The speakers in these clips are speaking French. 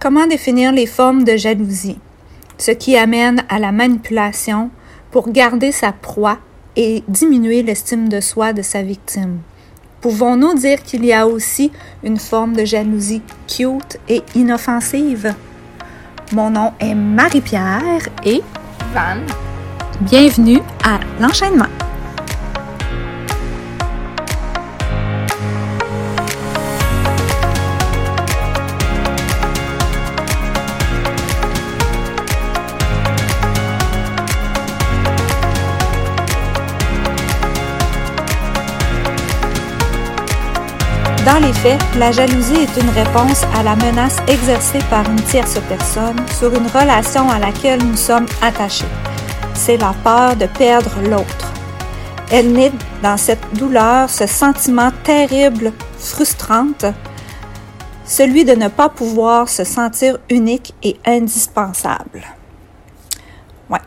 Comment définir les formes de jalousie? Ce qui amène à la manipulation pour garder sa proie et diminuer l'estime de soi de sa victime. Pouvons-nous dire qu'il y a aussi une forme de jalousie cute et inoffensive? Mon nom est Marie-Pierre et Van. Bienvenue à l'enchaînement. Dans les faits, la jalousie est une réponse à la menace exercée par une tierce personne sur une relation à laquelle nous sommes attachés. C'est la peur de perdre l'autre. Elle naît dans cette douleur, ce sentiment terrible, frustrante, celui de ne pas pouvoir se sentir unique et indispensable. Ouais.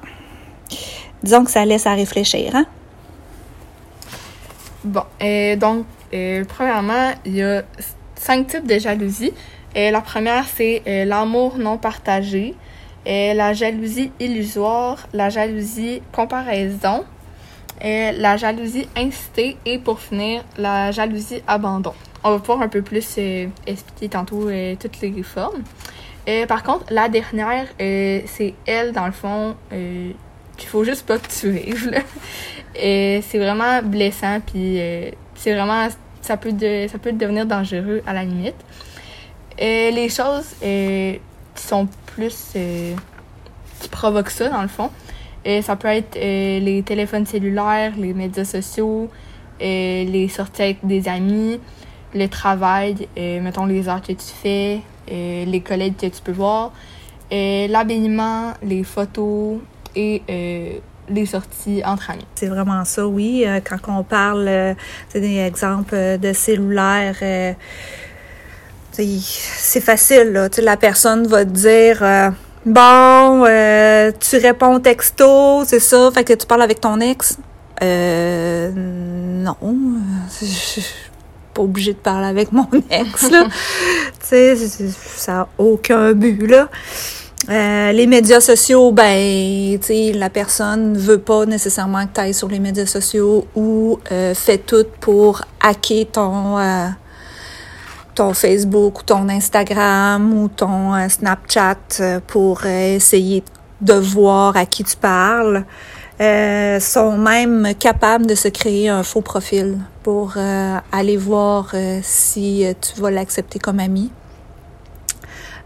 Disons que ça laisse à réfléchir, hein? Bon, et donc, euh, premièrement, il y a cinq types de jalousie. Et la première, c'est euh, l'amour non partagé, et la jalousie illusoire, la jalousie comparaison, la jalousie incitée et pour finir, la jalousie abandon. On va pouvoir un peu plus euh, expliquer tantôt toutes les formes. Par contre, la dernière, c'est elle, dans le fond, qu'il faut juste pas que tu c'est vraiment blessant, puis c'est vraiment ça peut, de, ça peut devenir dangereux à la limite. Et les choses euh, qui sont plus. Euh, qui provoquent ça, dans le fond, et ça peut être euh, les téléphones cellulaires, les médias sociaux, les sorties avec des amis, le travail, mettons les heures que tu fais, les collègues que tu peux voir, l'habillement, les photos et les sorties entre amis. C'est vraiment ça, oui. Euh, quand on parle, euh, des exemples euh, de cellulaire, c'est facile. Là. La personne va te dire Bon, tu réponds au texto, c'est ça, fait que tu parles avec ton ex. Euh, non, je suis pas obligée de parler avec mon ex, ça n'a aucun but, là. Euh, les médias sociaux, ben, tu la personne ne veut pas nécessairement que tu ailles sur les médias sociaux ou euh, fait tout pour hacker ton, euh, ton Facebook ou ton Instagram ou ton euh, Snapchat pour essayer de voir à qui tu parles. sont même capables de se créer un faux profil pour aller voir si tu vas l'accepter comme ami.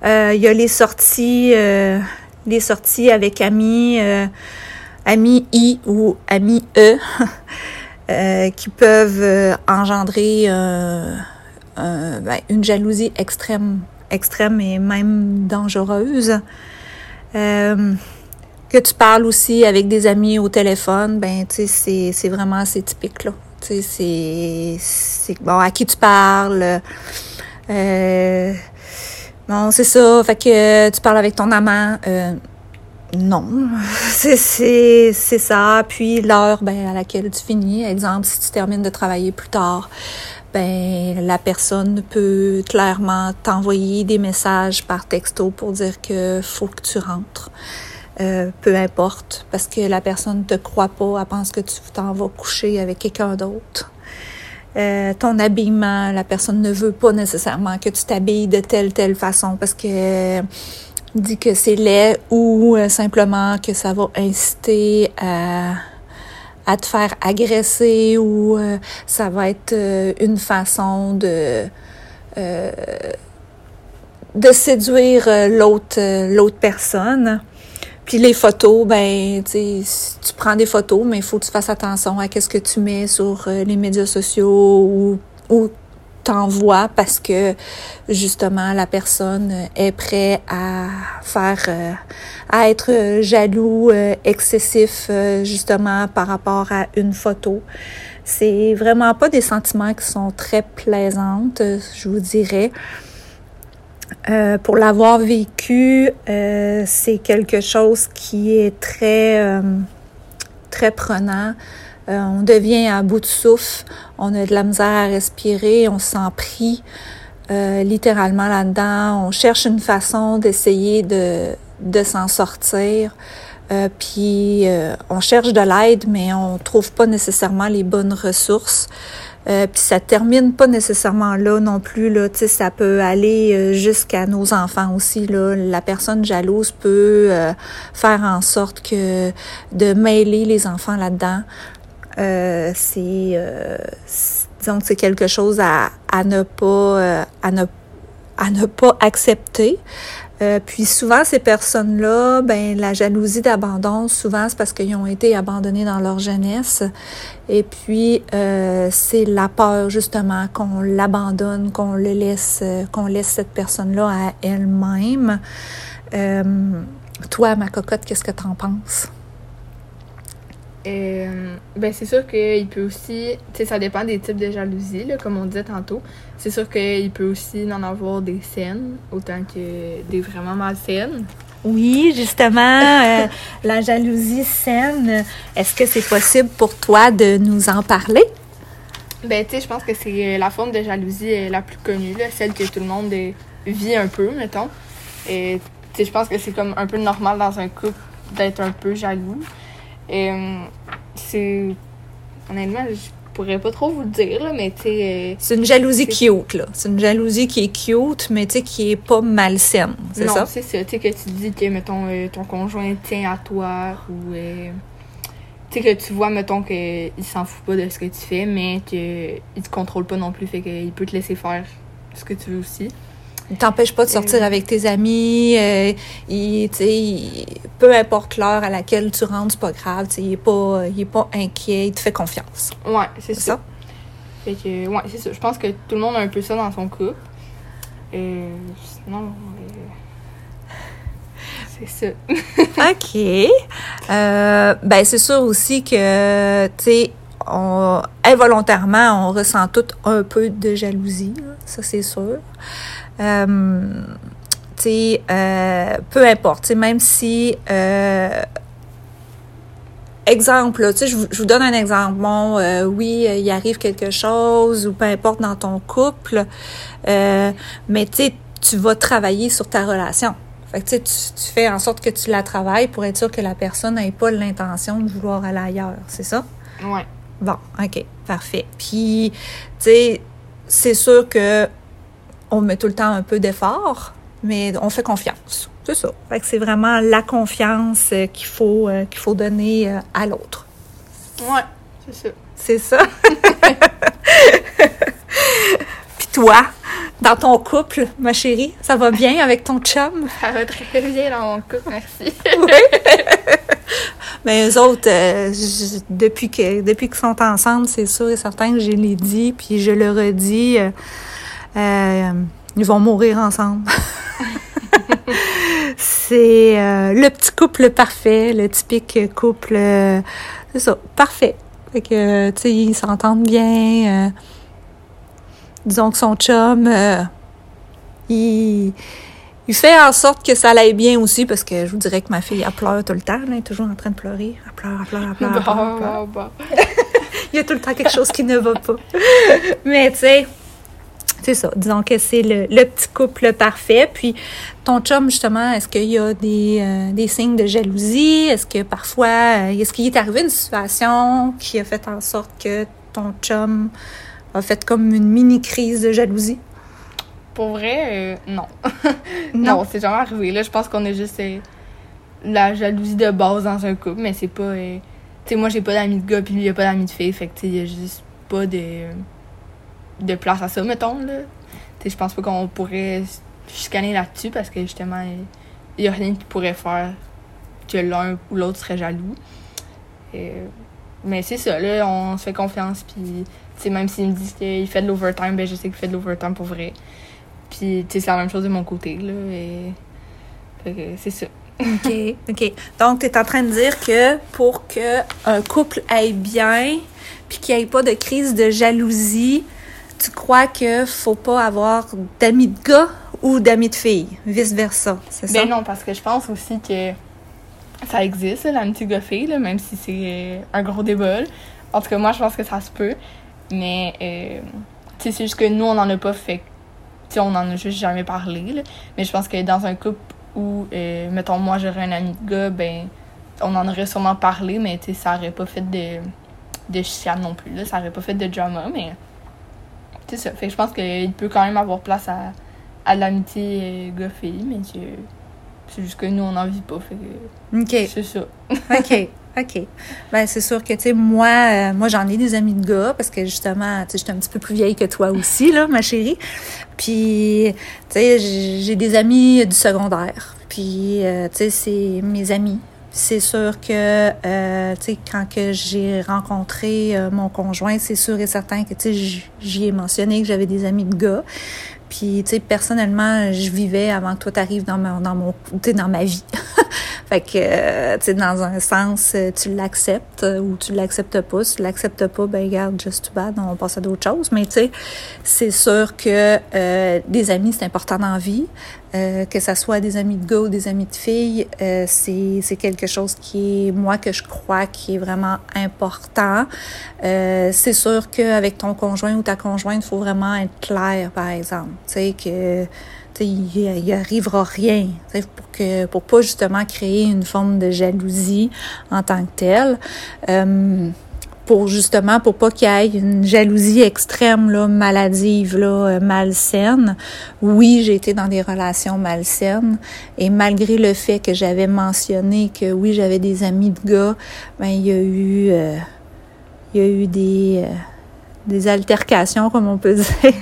Euh, il y a les sorties, euh, les sorties avec amis, euh, amis I ou amis E, qui peuvent engendrer ben, une jalousie extrême, extrême et même dangereuse. que tu parles aussi avec des amis au téléphone, ben tu sais, c'est vraiment assez typique là. Tu sais, c'est bon à qui tu parles. Bon, c'est ça. Fait que euh, tu parles avec ton amant. Euh, non, c'est ça. Puis l'heure ben, à laquelle tu finis, exemple, si tu termines de travailler plus tard, ben la personne peut clairement t'envoyer des messages par texto pour dire que faut que tu rentres. Euh, peu importe, parce que la personne te croit pas, elle pense que tu t'en vas coucher avec quelqu'un d'autre. Euh, ton habillement, la personne ne veut pas nécessairement que tu t'habilles de telle telle façon parce que euh, dit que c'est laid ou euh, simplement que ça va inciter à te faire agresser ou ça va être une façon de de séduire l'autre l'autre personne. Puis les photos, ben, tu tu prends des photos, mais il faut que tu fasses attention à qu'est-ce que tu mets sur euh, les médias sociaux ou, ou t'envoies parce que justement la personne est prête à faire, euh, à être jaloux, euh, excessif justement par rapport à une photo. C'est vraiment pas des sentiments qui sont très plaisantes, je vous dirais. Euh, pour l'avoir vécu, euh, c'est quelque chose qui est très, euh, très prenant. on devient à bout de souffle, on a de la misère à respirer, on s'en prie. euh, littéralement là-dedans. On cherche une façon d'essayer de, de s'en sortir. Euh, puis euh, on cherche de l'aide, mais on trouve pas nécessairement les bonnes ressources. Euh, puis ça termine pas nécessairement là non plus. Là, ça peut aller euh, jusqu'à nos enfants aussi. Là. La personne jalouse peut euh, faire en sorte que de mêler les enfants là-dedans, c'est disons que c'est quelque chose à, à ne pas à ne à ne pas accepter. Euh, puis souvent, ces personnes-là, ben la jalousie d'abandon, souvent, c'est parce qu'ils ont été abandonnés dans leur jeunesse. Et puis, euh, c'est la peur, justement, qu'on l'abandonne, qu'on le laisse, euh, qu'on laisse cette personne-là à elle-même. Euh, toi, ma cocotte, qu'est-ce que tu en penses? Euh, ben c'est sûr qu'il peut aussi, tu sais, ça dépend des types de jalousie, là, comme on disait tantôt. C'est sûr qu'il peut aussi en avoir des saines, autant que des vraiment malsaines. Oui, justement, euh, la jalousie saine, est-ce que c'est possible pour toi de nous en parler? Ben, tu sais, je pense que c'est la forme de jalousie la plus connue, là, celle que tout le monde vit un peu, mettons. Et, tu sais, je pense que c'est comme un peu normal dans un couple d'être un peu jaloux. Euh, c'est. Honnêtement, je pourrais pas trop vous le dire, là, mais tu sais. Euh, c'est une jalousie cute, là. C'est une jalousie qui est cute, mais tu sais, qui est pas malsaine. C'est ça? Non, c'est ça. Tu sais, que tu dis que, mettons, euh, ton conjoint tient à toi ou. tu sais, que tu vois, mettons, qu'il s'en fout pas de ce que tu fais, mais qu'il te contrôle pas non plus, fait qu'il peut te laisser faire ce que tu veux aussi. Il t'empêche pas de sortir avec tes amis. Euh, il, peu importe l'heure à laquelle tu rentres, c'est pas grave. Il est pas, il est pas inquiet. Il te fait confiance. Ouais, c'est ça. Fait que, ouais, c'est ça. Je pense que tout le monde a un peu ça dans son couple. Sinon, euh, c'est ça. OK. Euh, ben, c'est sûr aussi que, tu sais, on, involontairement, on ressent tout un peu de jalousie, ça c'est sûr. Euh, euh, peu importe, même si euh, exemple, tu sais, je, vous donne un exemple. Bon, euh, oui, il arrive quelque chose ou peu importe dans ton couple, euh, mais tu sais, tu vas travailler sur ta relation. Fait que tu, tu fais en sorte que tu la travailles pour être sûr que la personne n'ait pas l'intention de vouloir aller ailleurs, c'est ça? Ouais. Bon, OK, parfait. Puis, tu sais, c'est sûr que on met tout le temps un peu d'effort, mais on fait confiance. C'est ça. Fait que c'est vraiment la confiance euh, qu'il faut, euh, qu'il faut donner euh, à l'autre. Ouais, c'est ça. C'est ça. Puis toi, dans ton couple, ma chérie, ça va bien avec ton chum? Ça va très bien dans mon couple, merci. oui. Mais eux autres, depuis que depuis qu'ils sont ensemble, c'est sûr et certain que je l'ai dit, puis je le redis. Euh, ils vont mourir ensemble. c'est euh, le petit couple parfait, le typique couple, euh, c'est ça, parfait. Fait que, tu sais, ils s'entendent bien. disons que son chum, il, il fait en sorte que ça aille bien aussi, parce que je vous dirais que ma fille, elle pleure tout le temps, elle est toujours en train de pleurer. Elle pleure, elle pleure, elle pleure. Elle pleure, pleure. il y a tout le temps quelque chose qui ne va pas. Mais, tu sais, c'est ça. Disons que c'est le, petit couple parfait. Puis ton chum, justement, est-ce qu'il y a des, euh, des signes de jalousie? Est-ce que parfois, euh, est-ce qu'il est arrivé une situation qui a fait en sorte que ton chum a fait comme une mini crise de jalousie? Pour vrai, euh, non. non, c'est jamais arrivé. Là, je pense qu'on est juste la jalousie de base dans un couple, mais c'est pas. tu sais, moi, j'ai pas d'amis de gars, puis lui, il a pas d'amis de filles. Fait que, tu sais, il y a juste pas de de place à ça, mettons. Là. je pense pas qu'on pourrait scanner là-dessus parce que justement, il n'y a rien qui pourrait faire que l'un ou l'autre serait jaloux. mais c'est ça, là, on se fait confiance. Puis, même s'il me dit qu'il fait de l'overtime, ben je sais qu'il fait de l'overtime pour vrai. Puis, c'est la même chose de mon côté. Et... c'est ça. OK, OK. Donc, tu es en train de dire que pour qu'un couple aille bien, puis qu'il n'y ait pas de crise de jalousie, tu crois que faut pas avoir d'amis de gars ou d'amis de filles, vice-versa, c'est ça? Ben non, parce que je pense aussi que ça existe, l'amitié gars-fille, même si c'est euh, un gros débat. En tout cas, moi, je pense que ça se peut. Mais, euh, c'est juste que nous, on n'en a pas fait. on en a juste jamais parlé, là. Mais je pense que dans un couple où, euh, mettons, moi, j'aurais un ami de gars, ben, on en aurait sûrement parlé, mais, tu ça aurait pas fait de, de chienne non plus, là. Ça aurait pas fait de drama, mais... C'est ça. Fait que je pense qu'il peut quand même avoir place à, à l'amitié euh, gars-fille, mais c'est juste que nous, on n'en vit pas. Fait que OK. c'est ça. OK. OK. Ben, c'est sûr que, tu sais, moi, euh, moi, j'en ai des amis de gars parce que, justement, tu sais, j'étais un petit peu plus vieille que toi aussi, là, ma chérie. Puis, tu sais, j'ai j'ai des amis du secondaire. Puis, euh, tu sais, c'est mes amis. C'est sûr que, euh, tu sais, quand que j'ai rencontré euh, mon conjoint, c'est sûr et certain que, tu sais, j'y ai mentionné que j'avais des amis de gars. Puis, tu sais, personnellement, je vivais avant que toi t'arrives dans, ma, dans mon, dans ma vie. fait que, euh, tu sais, dans un sens, euh, tu l'acceptes euh, ou tu l'acceptes pas. Si tu l'acceptes pas, ben, regarde, just too bad, on passe à d'autres choses. Mais, tu sais, c'est sûr que des amis, c'est important dans la vie. Que ça soit des amis de gars ou des amis de filles, c'est quelque chose qui est, moi, que je crois qui est vraiment important. C'est sûr qu'avec ton conjoint ou ta conjointe, il faut vraiment être clair, par exemple. Tu sais, que il, il arrivera rien, pour que pour pas justement créer une forme de jalousie en tant que telle. Euh, pour justement pour pas qu'il y ait une jalousie extrême là maladive là euh, malsaine oui j'ai été dans des relations malsaines et malgré le fait que j'avais mentionné que oui j'avais des amis de gars ben il y a eu euh, y a eu des des altercations comme on peut dire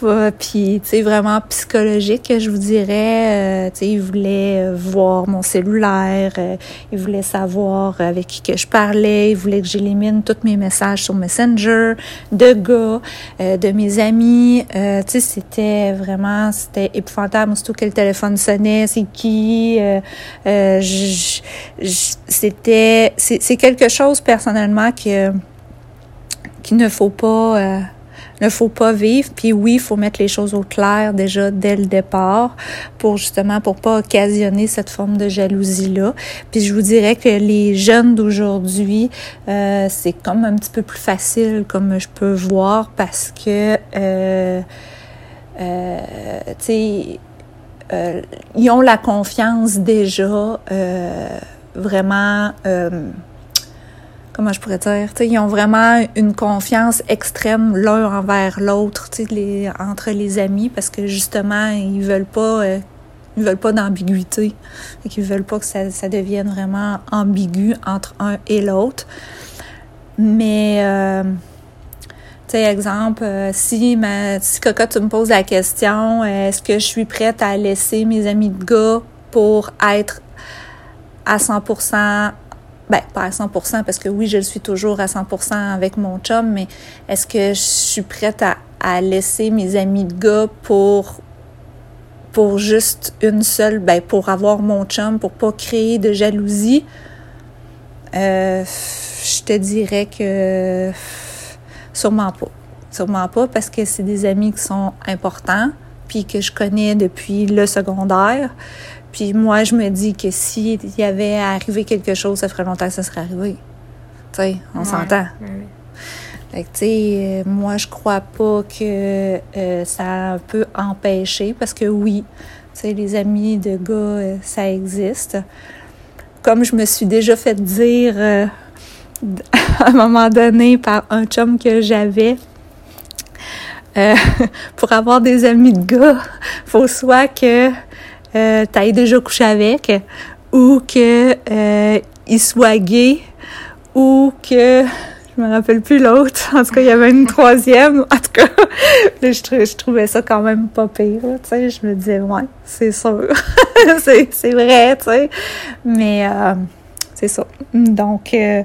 Pas- puis tu sais vraiment psychologique je vous dirais euh, tu sais il voulait euh, voir mon cellulaire euh, il voulait savoir avec qui que je parlais il voulait que j'élimine tous mes messages sur Messenger de gars euh, de mes amis. Euh, tu sais c'était vraiment c'était épouvantable. Surtout que le téléphone sonnait c'est qui euh, c'était c'est quelque chose personnellement que qu'il ne faut pas ne faut pas vivre. Puis oui, il faut mettre les choses au clair déjà dès le départ pour justement pour pas occasionner cette forme de jalousie là. Puis je vous dirais que les jeunes d'aujourd'hui, euh, c'est comme un petit peu plus facile comme je peux voir parce que euh, euh, tu sais ils ont la confiance déjà vraiment comment je pourrais dire, ils ont vraiment une confiance extrême l'un envers l'autre, entre les amis, parce que justement, ils veulent pas, euh, ils veulent pas d'ambiguïté, qu'ils veulent pas que ça, devienne vraiment ambigu entre un et l'autre. Mais, euh, tu sais, exemple, euh, si, ma, si Cocotte, tu me poses la question, est-ce que je suis prête à laisser mes amis de gars pour être à 100% ben, pas à 100%, parce que oui, je le suis toujours à 100% avec mon chum, mais est-ce que je suis prête à, laisser mes amis de gars pour, pour juste une seule, ben, pour avoir mon chum, pour pas créer de jalousie? Euh, je te dirais que sûrement pas. Sûrement pas, parce que c'est des amis qui sont importants, puis que je connais depuis le secondaire. Puis moi, je me dis que s'il y avait arrivé quelque chose, ça ferait longtemps que ça serait arrivé. Tu sais, on s'entend. ouais, ouais. Fait que, tu sais, euh, moi, je crois pas que euh, ça peut empêcher, parce que oui, tu sais, les amis de gars, euh, ça existe. Comme je me suis déjà fait dire à un moment donné par un chum que j'avais, euh, pour avoir des amis de gars, faut soit que euh, t'ailles déjà couché avec, ou que euh, il soit gay, ou que je me rappelle plus l'autre. En tout cas, il y avait une troisième. En tout cas, je, trou- je trouvais ça quand même pas pire. Tu sais, je me disais, ouais, c'est sûr. c'est, vrai, tu sais. Mais euh, c'est ça. Donc, euh,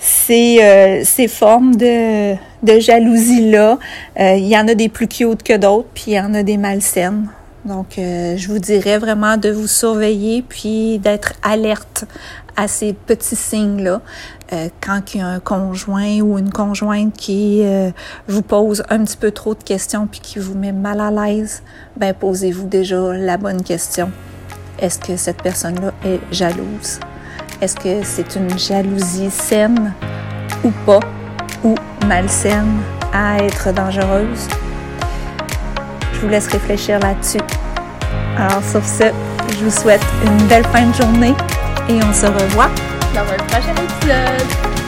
ces, euh, ces formes de, de jalousie-là, euh, il y en a des plus cute que d'autres, puis il y en a des malsaines. Donc, euh, je vous dirais vraiment de vous surveiller, puis d'être alerte à ces petits signes-là. Euh, quand il y a un conjoint ou une conjointe qui euh, vous pose un petit peu trop de questions puis qui vous met mal à l'aise, ben posez-vous déjà la bonne question. Est-ce que cette personne-là est jalouse? Est-ce que c'est une jalousie saine ou pas, ou malsaine? à être dangereuse? Je vous laisse réfléchir là-dessus. Alors sur ce, je vous souhaite une belle fin de journée et on se revoit Dans un prochain épisode.